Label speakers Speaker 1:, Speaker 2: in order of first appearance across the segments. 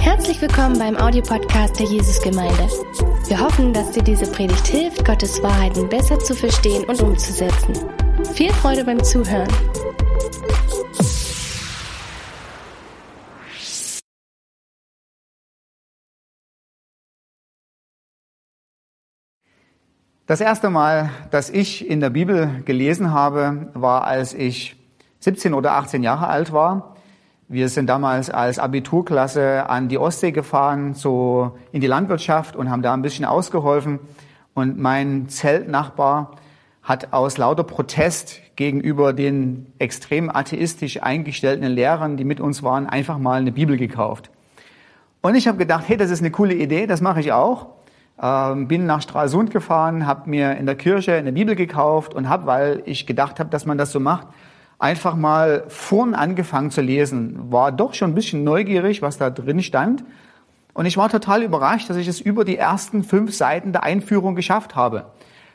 Speaker 1: Herzlich willkommen beim Audiopodcast der Jesusgemeinde. Wir hoffen, dass dir diese Predigt hilft, Gottes Wahrheiten besser zu verstehen und umzusetzen. Viel Freude beim Zuhören.
Speaker 2: Das erste Mal, dass ich in der Bibel gelesen habe, war, als ich 17 oder 18 Jahre alt war. Wir sind damals als Abiturklasse an die Ostsee gefahren, so in die Landwirtschaft und haben da ein bisschen ausgeholfen. Und mein Zeltnachbar hat aus lauter Protest gegenüber den extrem atheistisch eingestellten Lehrern, die mit uns waren, einfach mal eine Bibel gekauft. Und ich habe gedacht, hey, das ist eine coole Idee, das mache ich auch. Ähm, bin nach Stralsund gefahren, habe mir in der Kirche eine Bibel gekauft und habe, weil ich gedacht habe, dass man das so macht, einfach mal vorn angefangen zu lesen. War doch schon ein bisschen neugierig, was da drin stand. Und ich war total überrascht, dass ich es über die ersten fünf Seiten der Einführung geschafft habe.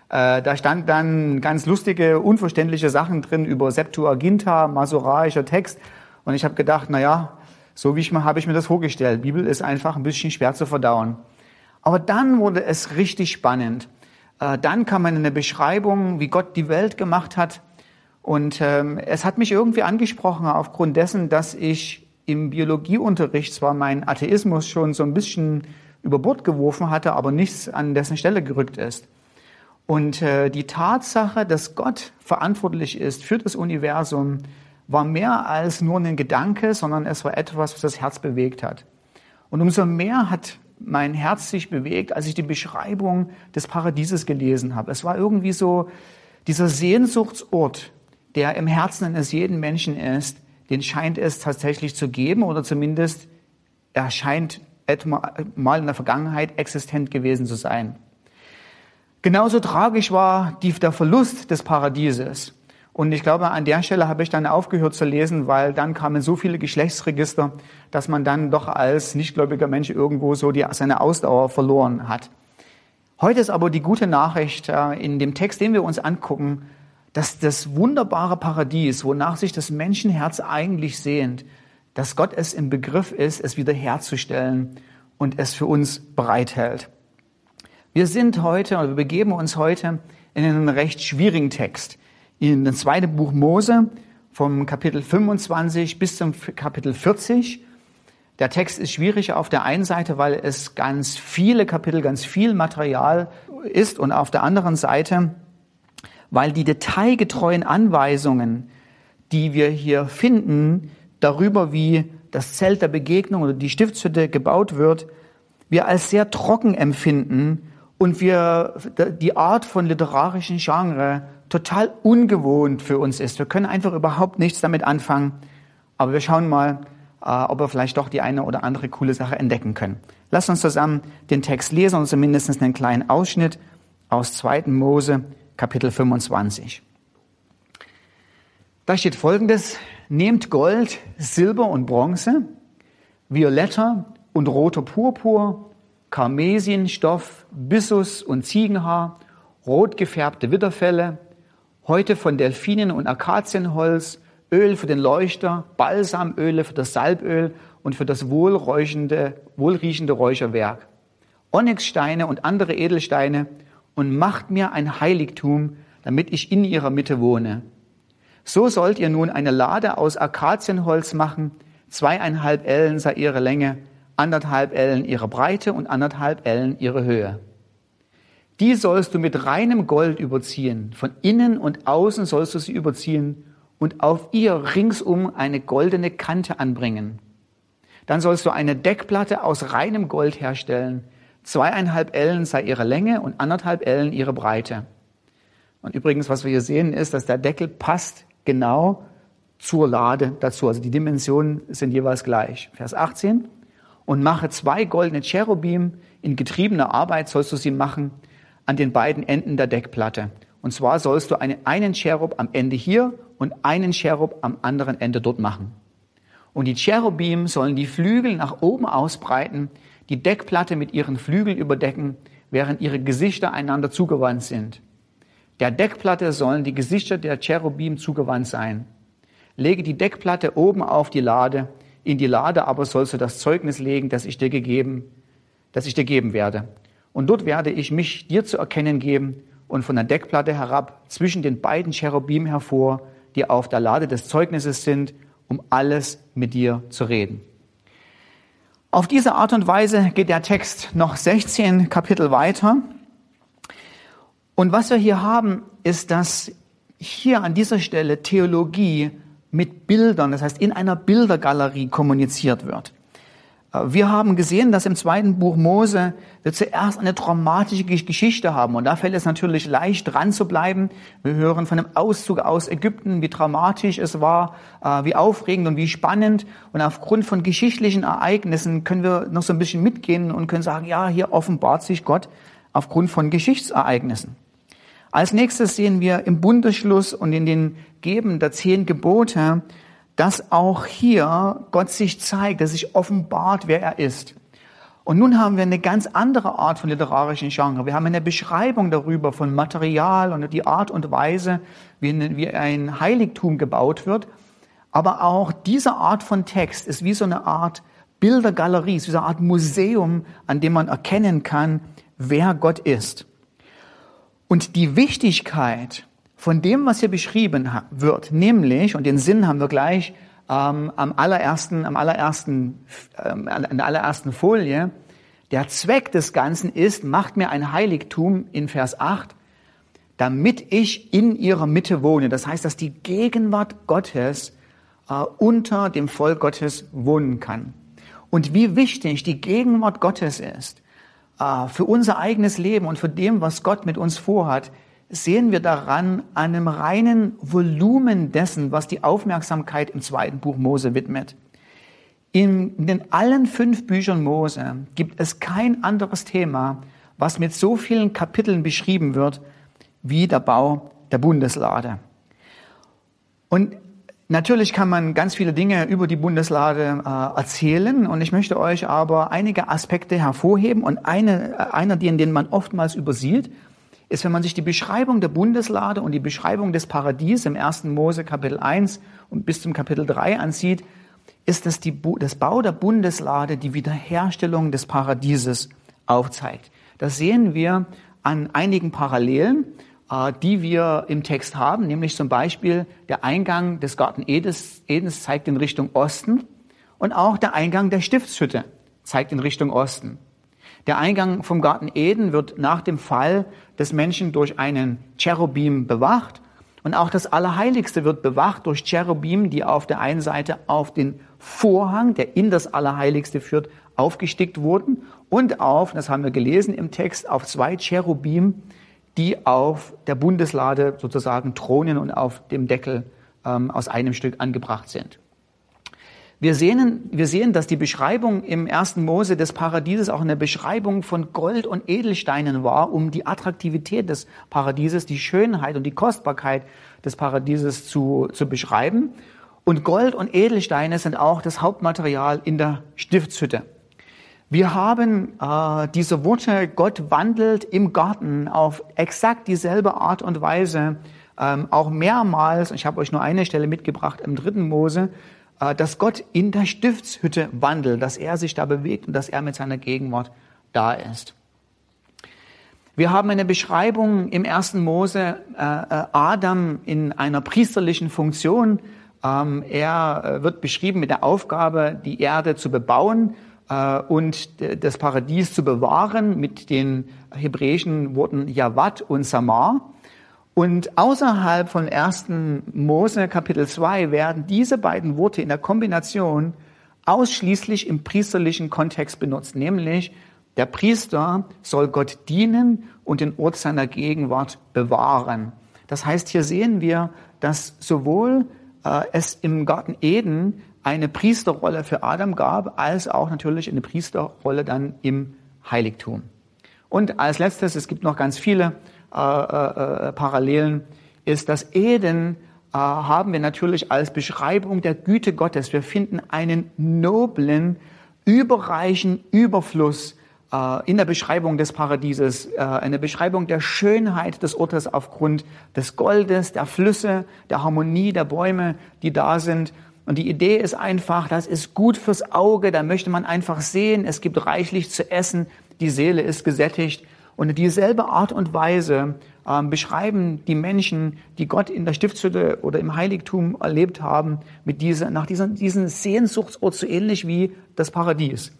Speaker 2: Äh, da stand dann ganz lustige, unverständliche Sachen drin über Septuaginta, masoraischer Text. Und ich habe gedacht, na ja, so wie ich mal habe ich mir das vorgestellt. Bibel ist einfach ein bisschen schwer zu verdauen. Aber dann wurde es richtig spannend. Äh, dann kam eine Beschreibung, wie Gott die Welt gemacht hat. Und ähm, es hat mich irgendwie angesprochen aufgrund dessen, dass ich im Biologieunterricht zwar meinen Atheismus schon so ein bisschen über Bord geworfen hatte, aber nichts an dessen Stelle gerückt ist. Und äh, die Tatsache, dass Gott verantwortlich ist für das Universum, war mehr als nur ein Gedanke, sondern es war etwas, was das Herz bewegt hat. Und umso mehr hat mein Herz sich bewegt, als ich die Beschreibung des Paradieses gelesen habe. Es war irgendwie so dieser Sehnsuchtsort, der im Herzen eines jeden Menschen ist, den scheint es tatsächlich zu geben oder zumindest er scheint mal in der Vergangenheit existent gewesen zu sein. Genauso tragisch war die, der Verlust des Paradieses. Und ich glaube, an der Stelle habe ich dann aufgehört zu lesen, weil dann kamen so viele Geschlechtsregister, dass man dann doch als nichtgläubiger Mensch irgendwo so die, seine Ausdauer verloren hat. Heute ist aber die gute Nachricht äh, in dem Text, den wir uns angucken, dass das wunderbare Paradies, wonach sich das Menschenherz eigentlich sehnt, dass Gott es im Begriff ist, es wiederherzustellen und es für uns bereithält. Wir sind heute, oder wir begeben uns heute in einen recht schwierigen Text in das zweite Buch Mose vom Kapitel 25 bis zum Kapitel 40. Der Text ist schwierig auf der einen Seite, weil es ganz viele Kapitel, ganz viel Material ist und auf der anderen Seite, weil die detailgetreuen Anweisungen, die wir hier finden, darüber, wie das Zelt der Begegnung oder die Stiftshütte gebaut wird, wir als sehr trocken empfinden und wir die Art von literarischen Genre total ungewohnt für uns ist. Wir können einfach überhaupt nichts damit anfangen. Aber wir schauen mal, äh, ob wir vielleicht doch die eine oder andere coole Sache entdecken können. Lass uns zusammen den Text lesen und zumindest einen kleinen Ausschnitt aus 2. Mose, Kapitel 25. Da steht folgendes, nehmt Gold, Silber und Bronze, violetter und roter Purpur, Karmesienstoff, Byssus und Ziegenhaar, rot gefärbte Widderfelle, Heute von Delfinen und Akazienholz, Öl für den Leuchter, Balsamöle für das Salböl und für das wohlriechende Räucherwerk. Onyxsteine und andere Edelsteine und macht mir ein Heiligtum, damit ich in ihrer Mitte wohne. So sollt ihr nun eine Lade aus Akazienholz machen, zweieinhalb Ellen sei ihre Länge, anderthalb Ellen ihre Breite und anderthalb Ellen ihre Höhe. Die sollst du mit reinem Gold überziehen. Von innen und außen sollst du sie überziehen und auf ihr ringsum eine goldene Kante anbringen. Dann sollst du eine Deckplatte aus reinem Gold herstellen. Zweieinhalb Ellen sei ihre Länge und anderthalb Ellen ihre Breite. Und übrigens, was wir hier sehen, ist, dass der Deckel passt genau zur Lade dazu. Also die Dimensionen sind jeweils gleich. Vers 18. Und mache zwei goldene Cherubim. In getriebener Arbeit sollst du sie machen an den beiden Enden der Deckplatte. Und zwar sollst du einen, einen Cherub am Ende hier und einen Cherub am anderen Ende dort machen. Und die Cherubim sollen die Flügel nach oben ausbreiten, die Deckplatte mit ihren Flügeln überdecken, während ihre Gesichter einander zugewandt sind. Der Deckplatte sollen die Gesichter der Cherubim zugewandt sein. Lege die Deckplatte oben auf die Lade, In die Lade aber sollst du das Zeugnis legen, das ich dir gegeben, das ich dir geben werde. Und dort werde ich mich dir zu erkennen geben und von der Deckplatte herab zwischen den beiden Cherubim hervor, die auf der Lade des Zeugnisses sind, um alles mit dir zu reden. Auf diese Art und Weise geht der Text noch 16 Kapitel weiter. Und was wir hier haben, ist, dass hier an dieser Stelle Theologie mit Bildern, das heißt in einer Bildergalerie kommuniziert wird. Wir haben gesehen, dass im zweiten Buch Mose wir zuerst eine traumatische Geschichte haben. Und da fällt es natürlich leicht dran zu bleiben. Wir hören von einem Auszug aus Ägypten, wie dramatisch es war, äh, wie aufregend und wie spannend. Und aufgrund von geschichtlichen Ereignissen können wir noch so ein bisschen mitgehen und können sagen, ja, hier offenbart sich Gott aufgrund von Geschichtsereignissen. Als nächstes sehen wir im Bundesschluss und in den Geben der zehn Gebote, dass auch hier Gott sich zeigt, dass sich offenbart, wer er ist. Und nun haben wir eine ganz andere Art von literarischen Genre. Wir haben eine Beschreibung darüber von Material und die Art und Weise, wie ein Heiligtum gebaut wird. Aber auch diese Art von Text ist wie so eine Art Bildergalerie, ist wie so eine Art Museum, an dem man erkennen kann, wer Gott ist. Und die Wichtigkeit von dem, was hier beschrieben wird, nämlich, und den Sinn haben wir gleich ähm, am allerersten, am allerersten, ähm, an der allerersten Folie, der Zweck des Ganzen ist, macht mir ein Heiligtum in Vers 8, damit ich in ihrer Mitte wohne. Das heißt, dass die Gegenwart Gottes äh, unter dem Volk Gottes wohnen kann. Und wie wichtig die Gegenwart Gottes ist äh, für unser eigenes Leben und für dem, was Gott mit uns vorhat, sehen wir daran einem reinen Volumen dessen, was die Aufmerksamkeit im zweiten Buch Mose widmet. In den allen fünf Büchern Mose gibt es kein anderes Thema, was mit so vielen Kapiteln beschrieben wird, wie der Bau der Bundeslade. Und natürlich kann man ganz viele Dinge über die Bundeslade äh, erzählen und ich möchte euch aber einige Aspekte hervorheben und eine, einer, den man oftmals übersieht, ist, wenn man sich die Beschreibung der Bundeslade und die Beschreibung des Paradies im 1. Mose Kapitel 1 und bis zum Kapitel 3 ansieht, ist, dass die, das Bau der Bundeslade die Wiederherstellung des Paradieses aufzeigt. Das sehen wir an einigen Parallelen, äh, die wir im Text haben, nämlich zum Beispiel der Eingang des Garten Edens, Edens zeigt in Richtung Osten und auch der Eingang der Stiftshütte zeigt in Richtung Osten. Der Eingang vom Garten Eden wird nach dem Fall des Menschen durch einen Cherubim bewacht. Und auch das Allerheiligste wird bewacht durch Cherubim, die auf der einen Seite auf den Vorhang, der in das Allerheiligste führt, aufgestickt wurden und auf, das haben wir gelesen im Text, auf zwei Cherubim, die auf der Bundeslade sozusagen thronen und auf dem Deckel ähm, aus einem Stück angebracht sind. Wir sehen, wir sehen, dass die Beschreibung im ersten Mose des Paradieses auch eine Beschreibung von Gold und Edelsteinen war, um die Attraktivität des Paradieses, die Schönheit und die Kostbarkeit des Paradieses zu, zu beschreiben. Und Gold und Edelsteine sind auch das Hauptmaterial in der Stiftshütte. Wir haben äh, diese Worte, Gott wandelt im Garten auf exakt dieselbe Art und Weise, ähm, auch mehrmals, ich habe euch nur eine Stelle mitgebracht im dritten Mose, dass Gott in der Stiftshütte wandelt, dass er sich da bewegt und dass er mit seiner Gegenwart da ist. Wir haben eine Beschreibung im ersten Mose äh, äh, Adam in einer priesterlichen Funktion. Ähm, er wird beschrieben mit der Aufgabe, die Erde zu bebauen und das Paradies zu bewahren mit den hebräischen Worten Jawad und Samar. Und außerhalb von 1. Mose Kapitel 2 werden diese beiden Worte in der Kombination ausschließlich im priesterlichen Kontext benutzt, nämlich der Priester soll Gott dienen und den Ort seiner Gegenwart bewahren. Das heißt, hier sehen wir, dass sowohl äh, es im Garten Eden eine Priesterrolle für Adam gab, als auch natürlich eine Priesterrolle dann im Heiligtum. Und als letztes, es gibt noch ganz viele äh, äh, Parallelen, ist, dass Eden äh, haben wir natürlich als Beschreibung der Güte Gottes. Wir finden einen noblen, überreichen Überfluss äh, in der Beschreibung des Paradieses, äh, eine Beschreibung der Schönheit des Ortes aufgrund des Goldes, der Flüsse, der Harmonie der Bäume, die da sind. Und die Idee ist einfach, das ist gut fürs Auge, da möchte man einfach sehen, es gibt reichlich zu essen, die Seele ist gesättigt. Und in dieselbe Art und Weise ähm, beschreiben die Menschen, die Gott in der Stiftshütte oder im Heiligtum erlebt haben, mit dieser, nach diesem, diesem Sehnsuchtsort so ähnlich wie das Paradies.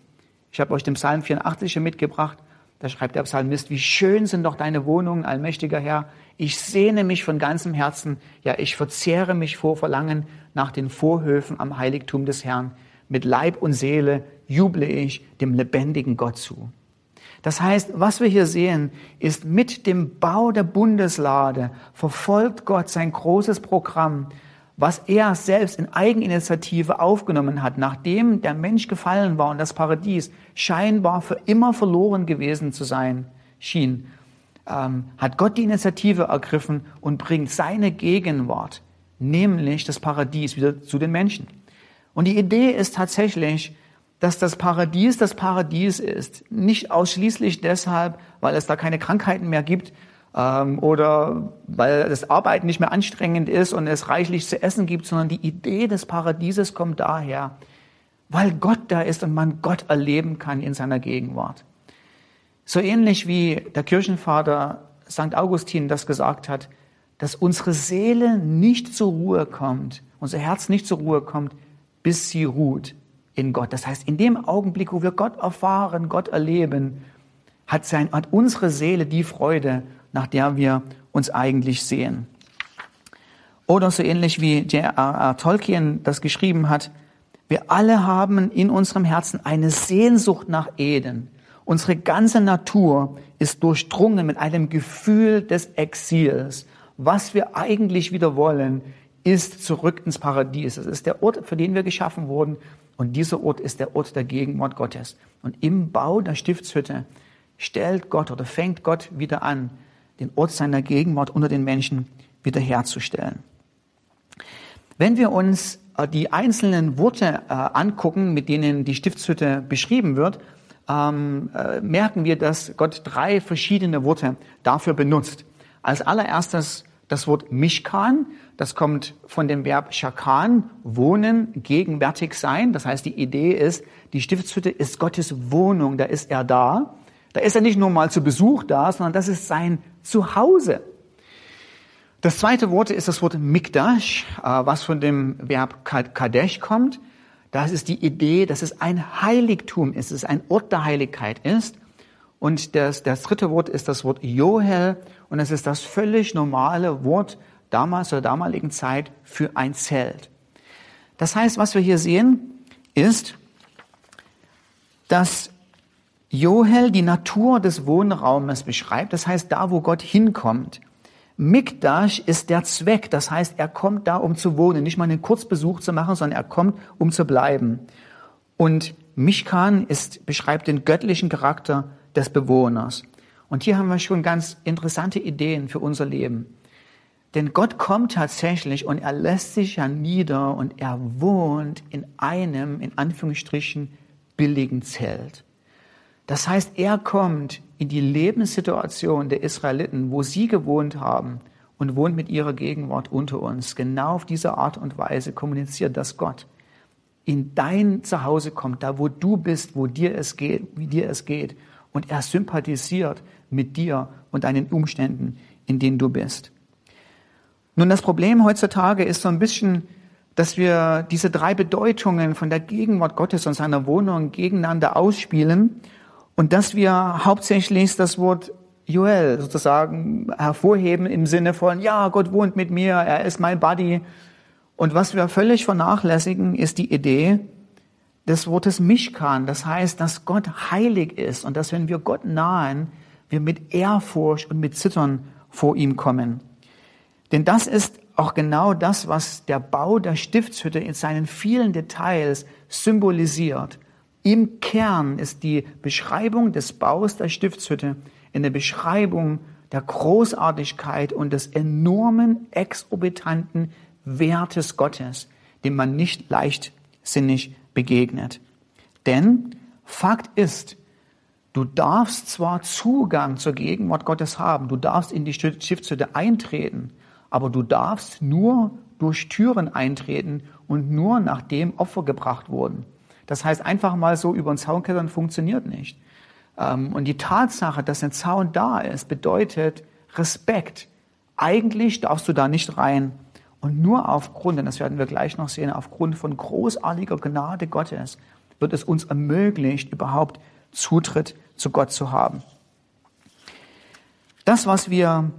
Speaker 2: Ich habe euch den Psalm 84 mitgebracht. Da schreibt der Psalmist, wie schön sind doch deine Wohnungen, allmächtiger Herr. Ich sehne mich von ganzem Herzen, ja, ich verzehre mich vor Verlangen nach den Vorhöfen am Heiligtum des Herrn. Mit Leib und Seele juble ich dem lebendigen Gott zu. Das heißt, was wir hier sehen, ist mit dem Bau der Bundeslade verfolgt Gott sein großes Programm, was er selbst in Eigeninitiative aufgenommen hat, nachdem der Mensch gefallen war und das Paradies scheinbar für immer verloren gewesen zu sein schien, ähm, hat Gott die Initiative ergriffen und bringt seine Gegenwart, nämlich das Paradies, wieder zu den Menschen. Und die Idee ist tatsächlich, dass das Paradies das Paradies ist. Nicht ausschließlich deshalb, weil es da keine Krankheiten mehr gibt ähm, oder weil das Arbeiten nicht mehr anstrengend ist und es reichlich zu essen gibt, sondern die Idee des Paradieses kommt daher, weil Gott da ist und man Gott erleben kann in seiner Gegenwart. So ähnlich wie der Kirchenvater St. Augustin das gesagt hat, dass unsere Seele nicht zur Ruhe kommt, unser Herz nicht zur Ruhe kommt, bis sie ruht in Gott. Das heißt, in dem Augenblick, wo wir Gott erfahren, Gott erleben, hat, sein, hat unsere Seele die Freude, nach der wir uns eigentlich sehen. Oder so ähnlich wie J.R.R. Tolkien das geschrieben hat, wir alle haben in unserem Herzen eine Sehnsucht nach Eden. Unsere ganze Natur ist durchdrungen mit einem Gefühl des Exils. Was wir eigentlich wieder wollen, ist zurück ins Paradies. Das ist der Ort, für den wir geschaffen wurden. Und dieser Ort ist der Ort der Gegenwart Gottes. Und im Bau der Stiftshütte stellt Gott oder fängt Gott wieder an, den Ort seiner Gegenwart unter den Menschen wiederherzustellen. Wenn wir uns äh, die einzelnen Worte äh, angucken, mit denen die Stiftshütte beschrieben wird, ähm, äh, merken wir, dass Gott drei verschiedene Worte dafür benutzt. Als allererstes das Wort Mishkan, das kommt von dem Verb Shakan, wohnen, gegenwärtig sein. Das heißt, die Idee ist, die Stiftshütte ist Gottes Wohnung, da ist er da. Da ist er nicht nur mal zu Besuch da, sondern das ist sein Zuhause. Das zweite Wort ist das Wort Mikdash, äh, was von dem Verb Kadesh kommt. Das ist die Idee, dass es ein Heiligtum ist, dass es ein Ort der Heiligkeit ist. Und das, das dritte Wort ist das Wort Johel und es ist das völlig normale Wort damals zur damaligen Zeit für ein Zelt. Das heißt, was wir hier sehen, ist, dass Johel die Natur des Wohnraumes beschreibt, das heißt da, wo Gott hinkommt. Mikdash ist der Zweck, das heißt, er kommt da, um zu wohnen, nicht mal einen Kurzbesuch zu machen, sondern er kommt, um zu bleiben. Und Mishkan ist, beschreibt den göttlichen Charakter des Bewohners. Und hier haben wir schon ganz interessante Ideen für unser Leben. Denn Gott kommt tatsächlich und er lässt sich ja nieder und er wohnt in einem, in Anführungsstrichen, billigen Zelt. Das heißt, er kommt in die Lebenssituation der Israeliten, wo sie gewohnt haben und wohnt mit ihrer Gegenwart unter uns. Genau auf diese Art und Weise kommuniziert das Gott. In dein Zuhause kommt, da wo du bist, wo dir es geht, wie dir es geht. Und er sympathisiert mit dir und deinen Umständen, in denen du bist. Nun, das Problem heutzutage ist so ein bisschen, dass wir diese drei Bedeutungen von der Gegenwart Gottes und seiner Wohnung gegeneinander ausspielen und dass wir hauptsächlich das Wort Joel sozusagen hervorheben im Sinne von, ja, Gott wohnt mit mir, er ist mein Buddy. Und was wir völlig vernachlässigen, ist die Idee des Wortes Mishkan. Das heißt, dass Gott heilig ist und dass wenn wir Gott nahen, wir mit Ehrfurcht und mit Zittern vor ihm kommen. Denn das ist auch genau das, was der Bau der Stiftshütte in seinen vielen Details symbolisiert. Im Kern ist die Beschreibung des Baus der Stiftshütte in der Beschreibung der Großartigkeit und des enormen, exorbitanten Wertes Gottes, dem man nicht leichtsinnig begegnet. Denn Fakt ist, du darfst zwar Zugang zur Gegenwart Gottes haben, du darfst in die Stiftshütte eintreten, aber du darfst nur durch Türen eintreten und nur nachdem Opfer gebracht wurden. Das heißt, einfach mal so über den Zaun klettern funktioniert nicht. Ähm, und die Tatsache, dass ein Zaun da ist, bedeutet Respekt. Eigentlich darfst du da nicht rein. Und nur aufgrund, und das werden wir gleich noch sehen, aufgrund von großartiger Gnade Gottes wird es uns ermöglicht, überhaupt Zutritt zu Gott zu haben. Das, was wir,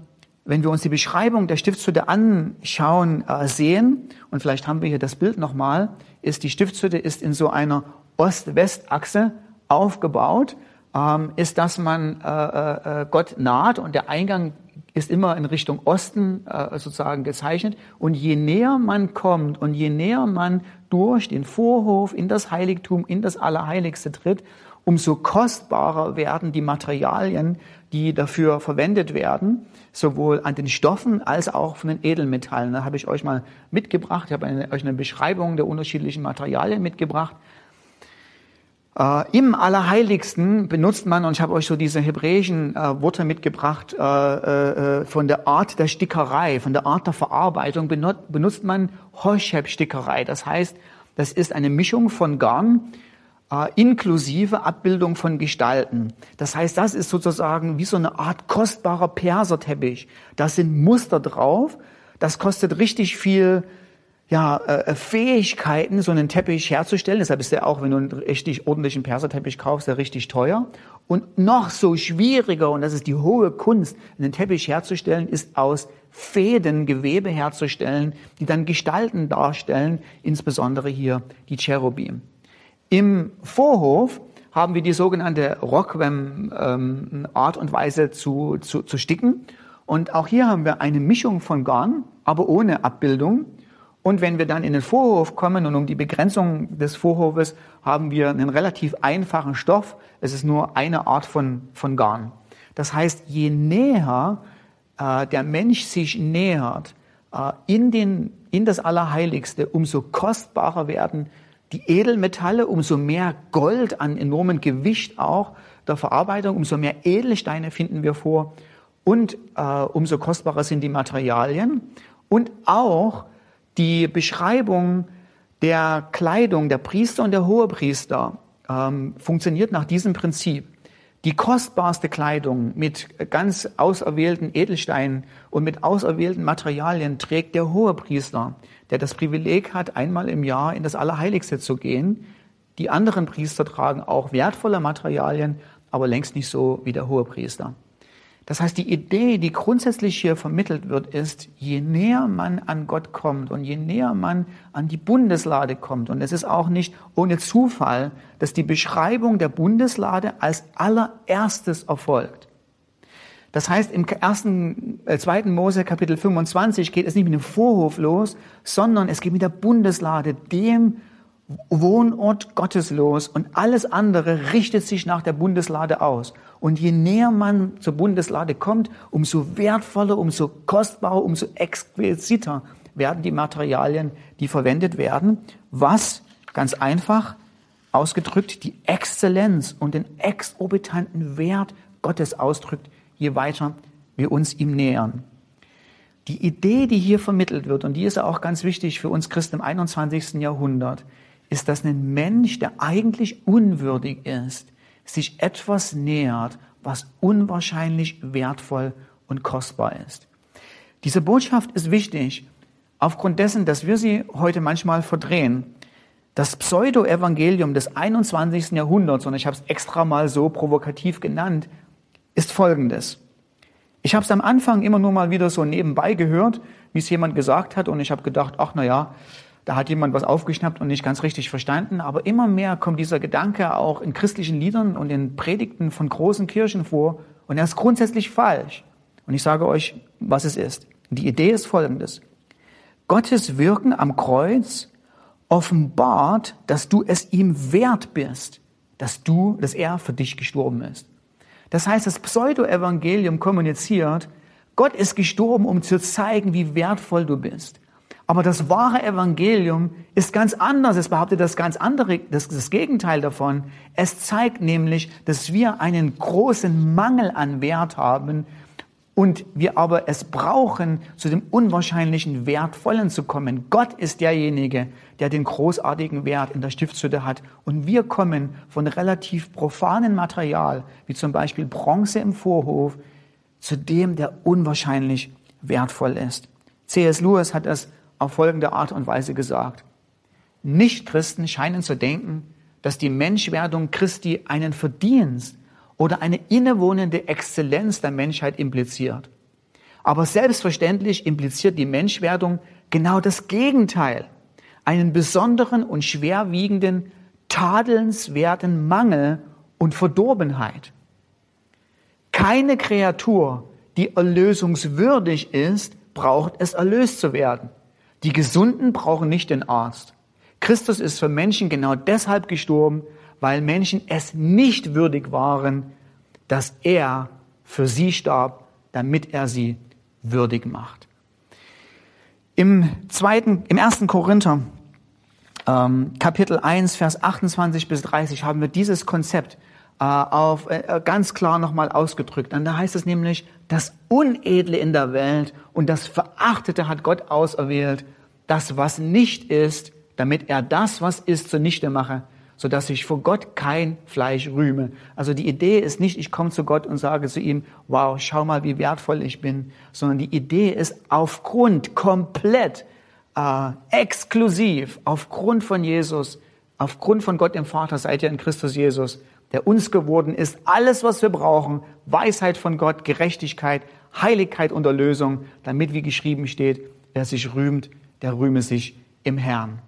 Speaker 2: wenn wir uns die Beschreibung der Stiftshütte anschauen, äh, sehen, und vielleicht haben wir hier das Bild nochmal, ist, die Stiftshütte ist in so einer Ost-West-Achse aufgebaut, ähm, ist, dass man äh, äh, Gott naht und der Eingang ist immer in Richtung Osten äh, sozusagen gezeichnet. Und je näher man kommt und je näher man durch den Vorhof in das Heiligtum, in das Allerheiligste tritt, umso kostbarer werden die Materialien, die dafür verwendet werden, sowohl an den Stoffen als auch von den Edelmetallen. Da habe ich euch mal mitgebracht, ich habe eine, euch eine Beschreibung der unterschiedlichen Materialien mitgebracht. Äh, Im Allerheiligsten benutzt man, und ich habe euch so diese hebräischen äh, Worte mitgebracht, äh, äh, von der Art der Stickerei, von der Art der Verarbeitung, benut, benutzt man Hoshep-Stickerei. Das heißt, das ist eine Mischung von Garn, äh, inklusive Abbildung von Gestalten. Das heißt, das ist sozusagen wie so eine Art kostbarer Perserteppich. Da sind Muster drauf. Das kostet richtig viel ja, äh, Fähigkeiten, so einen Teppich herzustellen. Deshalb ist der auch, wenn du einen richtig ordentlichen Perserteppich kaufst, der richtig teuer. Und noch so schwieriger, und das ist die hohe Kunst, einen Teppich herzustellen, ist aus Fäden Gewebe herzustellen, die dann Gestalten darstellen, insbesondere hier die Cherubim. Im Vorhof haben wir die sogenannte Rockwem-Art ähm, und Weise zu, zu, zu sticken. Und auch hier haben wir eine Mischung von Garn, aber ohne Abbildung. Und wenn wir dann in den Vorhof kommen und um die Begrenzung des Vorhofes haben wir einen relativ einfachen Stoff. Es ist nur eine Art von, von Garn. Das heißt, je näher äh, der Mensch sich nähert äh, in, den, in das Allerheiligste, umso kostbarer werden die Edelmetalle, umso mehr Gold an enormem Gewicht auch der Verarbeitung, umso mehr Edelsteine finden wir vor. Und äh, umso kostbarer sind die Materialien. Und auch die Beschreibung der Kleidung der Priester und der Hohepriester ähm, funktioniert nach diesem Prinzip. Die kostbarste Kleidung mit ganz auserwählten Edelsteinen und mit auserwählten Materialien trägt der Hohepriester der das Privileg hat, einmal im Jahr in das Allerheiligste zu gehen. Die anderen Priester tragen auch wertvolle Materialien, aber längst nicht so wie der Hohepriester. Das heißt, die Idee, die grundsätzlich hier vermittelt wird, ist, je näher man an Gott kommt und je näher man an die Bundeslade kommt, und es ist auch nicht ohne Zufall, dass die Beschreibung der Bundeslade als allererstes erfolgt. Das heißt, im ersten, äh, zweiten Mose Kapitel 25 geht es nicht mit dem Vorhof los, sondern es geht mit der Bundeslade, dem Wohnort Gottes los. Und alles andere richtet sich nach der Bundeslade aus. Und je näher man zur Bundeslade kommt, umso wertvoller, umso kostbarer, umso exquisiter werden die Materialien, die verwendet werden, was? Ganz einfach ausgedrückt die Exzellenz und den exorbitanten Wert Gottes ausdrückt, je weiter wir uns ihm nähern. Die Idee, die hier vermittelt wird, und die ist auch ganz wichtig für uns Christen im 21. Jahrhundert, ist, dass ein Mensch, der eigentlich unwürdig ist, sich etwas nähert, was unwahrscheinlich wertvoll und kostbar ist. Diese Botschaft ist wichtig, aufgrund dessen, dass wir sie heute manchmal verdrehen. Das Pseudo-Evangelium des 21. Jahrhunderts, und ich habe es extra mal so provokativ genannt, ist folgendes. Ich habe es am Anfang immer nur mal wieder so nebenbei gehört, wie es jemand gesagt hat, und ich habe gedacht, ach na ja, da hat jemand was aufgeschnappt und nicht ganz richtig verstanden. Aber immer mehr kommt dieser Gedanke auch in christlichen Liedern und in Predigten von großen Kirchen vor, und er ist grundsätzlich falsch. Und ich sage euch, was es ist. Die Idee ist folgendes. Gottes Wirken am Kreuz offenbart, dass du es ihm wert bist, dass du, dass er für dich gestorben ist. Das heißt, das Pseudo-Evangelium kommuniziert, Gott ist gestorben, um zu zeigen, wie wertvoll du bist. Aber das wahre Evangelium ist ganz anders. Es behauptet das ganz andere, das, das Gegenteil davon. Es zeigt nämlich, dass wir einen großen Mangel an Wert haben und wir aber es brauchen, zu dem unwahrscheinlichen Wertvollen zu kommen. Gott ist derjenige, der den großartigen Wert in der Stiftshütte hat. Und wir kommen von relativ profanen Material, wie zum Beispiel Bronze im Vorhof, zu dem, der unwahrscheinlich wertvoll ist. C.S. Lewis hat es auf folgende Art und Weise gesagt. Nichtchristen scheinen zu denken, dass die Menschwerdung Christi einen Verdienst oder eine innewohnende Exzellenz der Menschheit impliziert. Aber selbstverständlich impliziert die Menschwerdung genau das Gegenteil, einen besonderen und schwerwiegenden, tadelnswerten Mangel und Verdorbenheit. Keine Kreatur, die erlösungswürdig ist, braucht es erlöst zu werden. Die Gesunden brauchen nicht den Arzt. Christus ist für Menschen genau deshalb gestorben, weil Menschen es nicht würdig waren, dass er für sie starb, damit er sie würdig macht. Im zweiten, im ersten Korinther, ähm, Kapitel 1, Vers 28 bis 30 haben wir dieses Konzept äh, auf, äh, ganz klar nochmal ausgedrückt. Und da heißt es nämlich, das Unedle in der Welt und das Verachtete hat Gott auserwählt, das, was nicht ist, damit er das, was ist, zunichte mache, sodass ich vor Gott kein Fleisch rühme. Also die Idee ist nicht, ich komme zu Gott und sage zu ihm, wow, schau mal, wie wertvoll ich bin, sondern die Idee ist aufgrund komplett, äh, exklusiv, aufgrund von Jesus, aufgrund von Gott dem Vater seid ihr in Christus Jesus, der uns geworden ist, alles, was wir brauchen, Weisheit von Gott, Gerechtigkeit, Heiligkeit und Erlösung, damit, wie geschrieben steht, wer sich rühmt, der rühme sich im Herrn.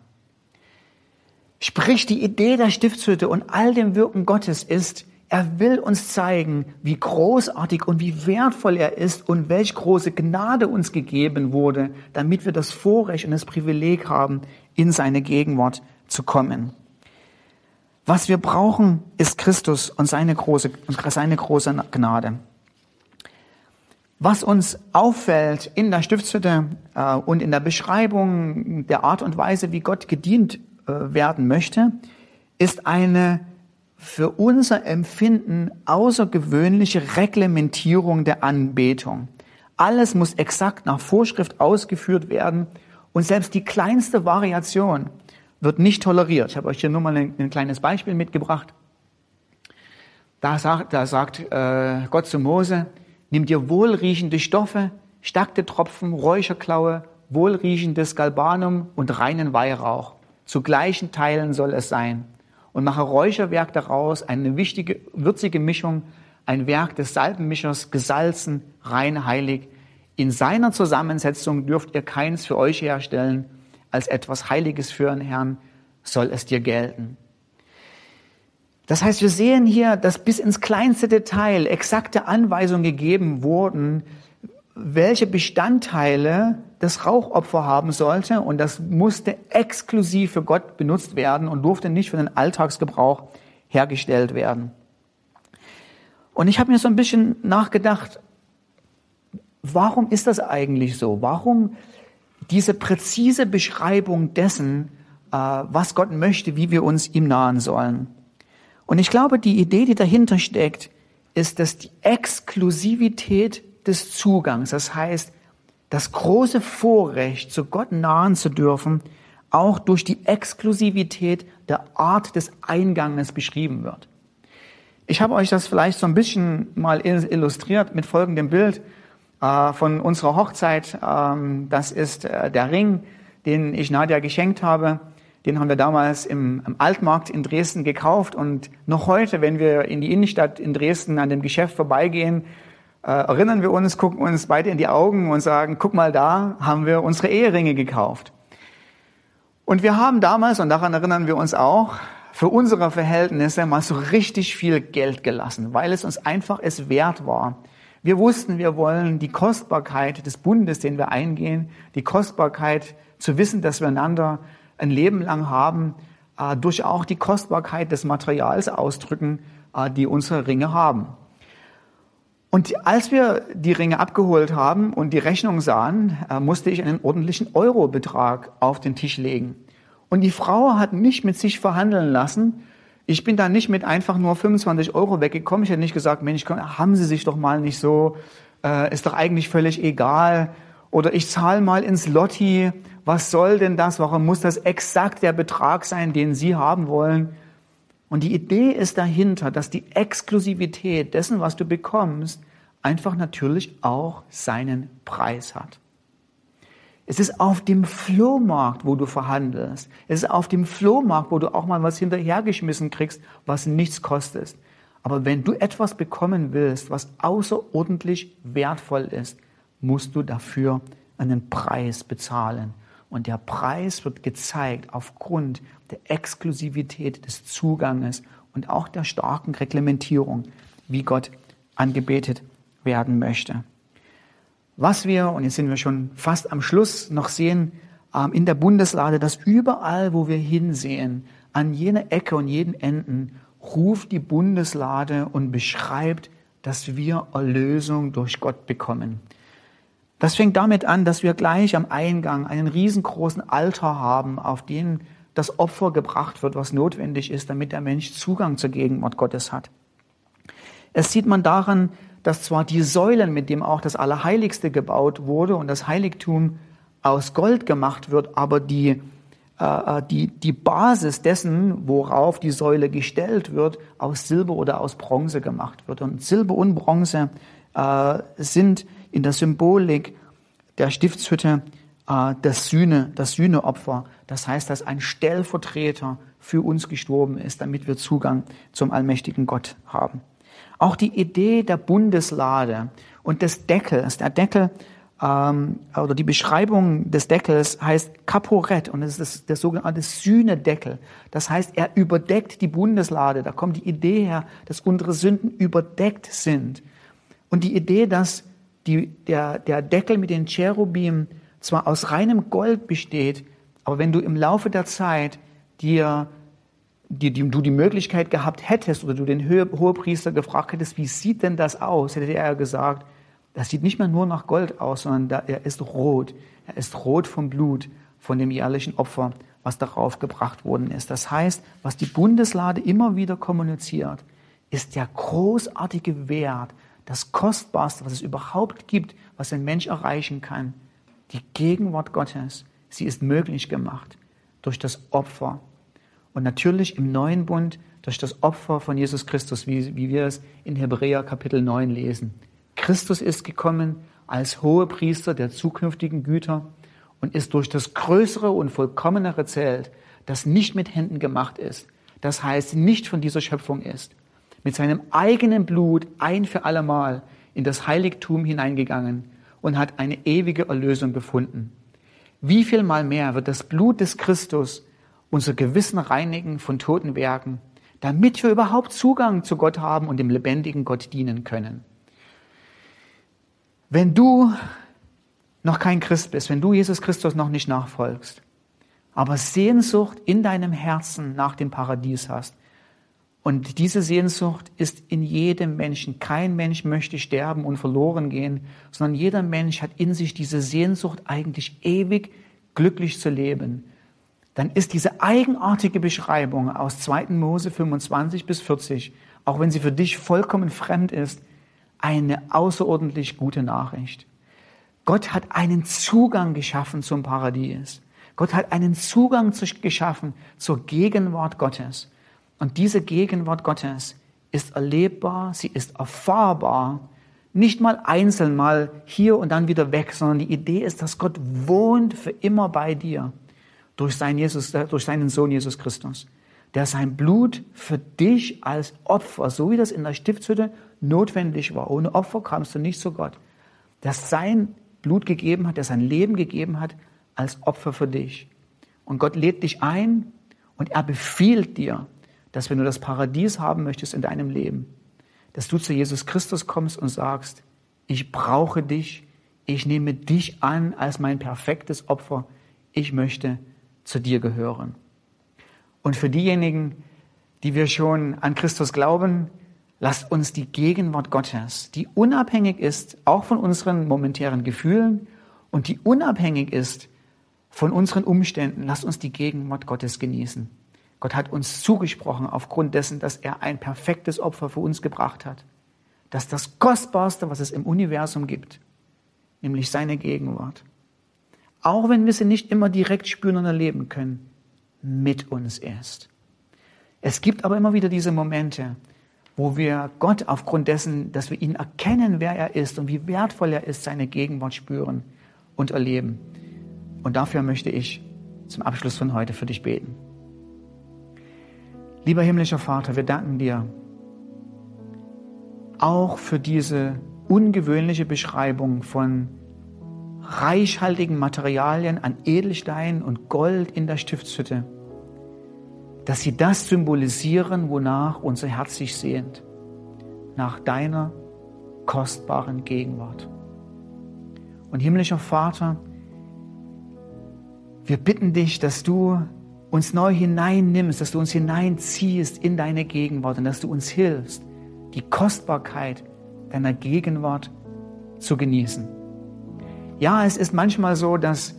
Speaker 2: Sprich, die Idee der Stiftshütte und all dem Wirken Gottes ist, er will uns zeigen, wie großartig und wie wertvoll er ist und welch große Gnade uns gegeben wurde, damit wir das Vorrecht und das Privileg haben, in seine Gegenwart zu kommen. Was wir brauchen, ist Christus und seine große, seine große Gnade. Was uns auffällt in der Stiftshütte äh, und in der Beschreibung der Art und Weise, wie Gott gedient werden möchte, ist eine für unser Empfinden außergewöhnliche Reglementierung der Anbetung. Alles muss exakt nach Vorschrift ausgeführt werden und selbst die kleinste Variation wird nicht toleriert. Ich habe euch hier nur mal ein, ein kleines Beispiel mitgebracht. Da sagt, da sagt äh, Gott zu Mose, nimm dir wohlriechende Stoffe, stackte Tropfen, Räucherklaue, wohlriechendes Galbanum und reinen Weihrauch. Zu gleichen Teilen soll es sein. Und mache Räucherwerk daraus, eine wichtige, würzige Mischung, ein Werk des Salbenmischers, gesalzen, rein heilig. In seiner Zusammensetzung dürft ihr keins für euch herstellen, als etwas Heiliges für den Herrn soll es dir gelten. Das heißt, wir sehen hier, dass bis ins kleinste Detail exakte Anweisungen gegeben wurden, welche Bestandteile das Rauchopfer haben sollte und das musste exklusiv für Gott benutzt werden und durfte nicht für den Alltagsgebrauch hergestellt werden. Und ich habe mir so ein bisschen nachgedacht, warum ist das eigentlich so? Warum diese präzise Beschreibung dessen, äh, was Gott möchte, wie wir uns ihm nahen sollen? Und ich glaube, die Idee, die dahinter steckt, ist, dass die Exklusivität des Zugangs, das heißt, das große Vorrecht, zu Gott nahen zu dürfen, auch durch die Exklusivität der Art des Einganges beschrieben wird. Ich habe euch das vielleicht so ein bisschen mal illustriert mit folgendem Bild äh, von unserer Hochzeit. Ähm, das ist äh, der Ring, den ich Nadja geschenkt habe. Den haben wir damals im, im Altmarkt in Dresden gekauft und noch heute, wenn wir in die Innenstadt in Dresden an dem Geschäft vorbeigehen, äh, erinnern wir uns, gucken uns beide in die Augen und sagen, guck mal, da haben wir unsere Eheringe gekauft. Und wir haben damals, und daran erinnern wir uns auch, für unsere Verhältnisse mal so richtig viel Geld gelassen, weil es uns einfach es wert war. Wir wussten, wir wollen die Kostbarkeit des Bundes, den wir eingehen, die Kostbarkeit zu wissen, dass wir einander ein Leben lang haben, äh, durch auch die Kostbarkeit des Materials ausdrücken, äh, die unsere Ringe haben. Und als wir die Ringe abgeholt haben und die Rechnung sahen, äh, musste ich einen ordentlichen Eurobetrag auf den Tisch legen. Und die Frau hat nicht mit sich verhandeln lassen. Ich bin da nicht mit einfach nur 25 Euro weggekommen. Ich hätte nicht gesagt, Mensch, haben Sie sich doch mal nicht so, äh, ist doch eigentlich völlig egal. Oder ich zahle mal ins Lotti, was soll denn das? Warum muss das exakt der Betrag sein, den Sie haben wollen? Und die Idee ist dahinter, dass die Exklusivität dessen, was du bekommst, einfach natürlich auch seinen Preis hat. Es ist auf dem Flohmarkt, wo du verhandelst. Es ist auf dem Flohmarkt, wo du auch mal was hinterhergeschmissen kriegst, was nichts kostet. Aber wenn du etwas bekommen willst, was außerordentlich wertvoll ist, musst du dafür einen Preis bezahlen. Und der Preis wird gezeigt aufgrund der Exklusivität des Zuganges und auch der starken Reglementierung, wie Gott angebetet werden möchte. Was wir, und jetzt sind wir schon fast am Schluss, noch sehen ähm, in der Bundeslade, dass überall, wo wir hinsehen, an jene Ecke und jeden Enden, ruft die Bundeslade und beschreibt, dass wir Erlösung durch Gott bekommen. Das fängt damit an, dass wir gleich am Eingang einen riesengroßen Altar haben, auf den das Opfer gebracht wird, was notwendig ist, damit der Mensch Zugang zur Gegenwart Gottes hat. Es sieht man daran, dass zwar die Säulen, mit dem auch das Allerheiligste gebaut wurde und das Heiligtum aus Gold gemacht wird, aber die, äh, äh, die, die Basis dessen, worauf die Säule gestellt wird, aus Silber oder aus Bronze gemacht wird. Und Silber und Bronze äh, sind in der Symbolik der Stiftshütte das Sühne, das Sühneopfer. Das heißt, dass ein Stellvertreter für uns gestorben ist, damit wir Zugang zum allmächtigen Gott haben. Auch die Idee der Bundeslade und des Deckels, der Deckel ähm, oder die Beschreibung des Deckels heißt Kaporett und es ist der sogenannte Sühnedeckel. Das heißt, er überdeckt die Bundeslade. Da kommt die Idee her, dass unsere Sünden überdeckt sind. Und die Idee, dass die, der, der Deckel mit den Cherubim zwar aus reinem Gold besteht, aber wenn du im Laufe der Zeit dir die, die, du die Möglichkeit gehabt hättest oder du den Hohepriester gefragt hättest, wie sieht denn das aus, hätte er gesagt, das sieht nicht mehr nur nach Gold aus, sondern da, er ist rot. Er ist rot vom Blut, von dem jährlichen Opfer, was darauf gebracht worden ist. Das heißt, was die Bundeslade immer wieder kommuniziert, ist der großartige Wert, das Kostbarste, was es überhaupt gibt, was ein Mensch erreichen kann. Die Gegenwart Gottes, sie ist möglich gemacht durch das Opfer und natürlich im neuen Bund durch das Opfer von Jesus Christus, wie, wie wir es in Hebräer Kapitel 9 lesen. Christus ist gekommen als hohe Priester der zukünftigen Güter und ist durch das größere und vollkommenere Zelt, das nicht mit Händen gemacht ist, das heißt nicht von dieser Schöpfung ist, mit seinem eigenen Blut ein für allemal in das Heiligtum hineingegangen und hat eine ewige Erlösung gefunden. Wie viel mal mehr wird das Blut des Christus unser Gewissen reinigen von toten Werken, damit wir überhaupt Zugang zu Gott haben und dem lebendigen Gott dienen können. Wenn du noch kein Christ bist, wenn du Jesus Christus noch nicht nachfolgst, aber Sehnsucht in deinem Herzen nach dem Paradies hast, und diese Sehnsucht ist in jedem Menschen. Kein Mensch möchte sterben und verloren gehen, sondern jeder Mensch hat in sich diese Sehnsucht, eigentlich ewig glücklich zu leben dann ist diese eigenartige Beschreibung aus 2. Mose 25 bis 40, auch wenn sie für dich vollkommen fremd ist, eine außerordentlich gute Nachricht. Gott hat einen Zugang geschaffen zum Paradies. Gott hat einen Zugang geschaffen zur Gegenwart Gottes. Und diese Gegenwart Gottes ist erlebbar, sie ist erfahrbar, nicht mal einzeln, mal hier und dann wieder weg, sondern die Idee ist, dass Gott wohnt für immer bei dir durch, seinen Jesus, durch seinen Sohn Jesus Christus, der sein Blut für dich als Opfer, so wie das in der Stiftshütte notwendig war, ohne Opfer kamst du nicht zu Gott, der sein Blut gegeben hat, der sein Leben gegeben hat als Opfer für dich. Und Gott lädt dich ein und er befiehlt dir, dass wenn du das Paradies haben möchtest in deinem Leben, dass du zu Jesus Christus kommst und sagst, ich brauche dich, ich nehme dich an als mein perfektes Opfer, ich möchte zu dir gehören. Und für diejenigen, die wir schon an Christus glauben, lasst uns die Gegenwart Gottes, die unabhängig ist, auch von unseren momentären Gefühlen und die unabhängig ist von unseren Umständen, lasst uns die Gegenwart Gottes genießen. Gott hat uns zugesprochen aufgrund dessen, dass er ein perfektes Opfer für uns gebracht hat. dass das Kostbarste, was es im Universum gibt, nämlich seine Gegenwart, auch wenn wir sie nicht immer direkt spüren und erleben können, mit uns ist. Es gibt aber immer wieder diese Momente, wo wir Gott aufgrund dessen, dass wir ihn erkennen, wer er ist und wie wertvoll er ist, seine Gegenwart spüren und erleben. Und dafür möchte ich zum Abschluss von heute für dich beten. Lieber himmlischer Vater, wir danken dir auch für diese ungewöhnliche Beschreibung von reichhaltigen Materialien an Edelstein und Gold in der Stiftshütte dass sie das symbolisieren, wonach unser Herz sich sehnt, nach deiner kostbaren Gegenwart. Und himmlischer Vater, wir bitten dich, dass du uns neu hineinnimmst, dass du uns hineinziehst in deine Gegenwart und dass du uns hilfst, die Kostbarkeit deiner Gegenwart zu genießen. Ja, es ist manchmal so, dass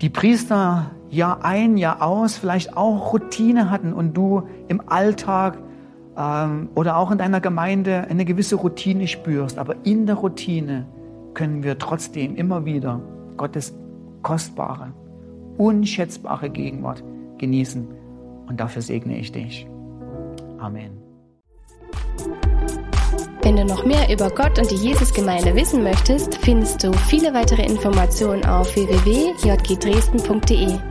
Speaker 2: die Priester Jahr ein, Jahr aus vielleicht auch Routine hatten und du im Alltag ähm, oder auch in deiner Gemeinde eine gewisse Routine spürst. Aber in der Routine können wir trotzdem immer wieder Gottes kostbare, unschätzbare Gegenwart genießen. Und dafür segne ich dich. Amen.
Speaker 1: Wenn du noch mehr über Gott und die Jesusgemeinde wissen möchtest, findest du viele weitere Informationen auf www.jgdresden.de.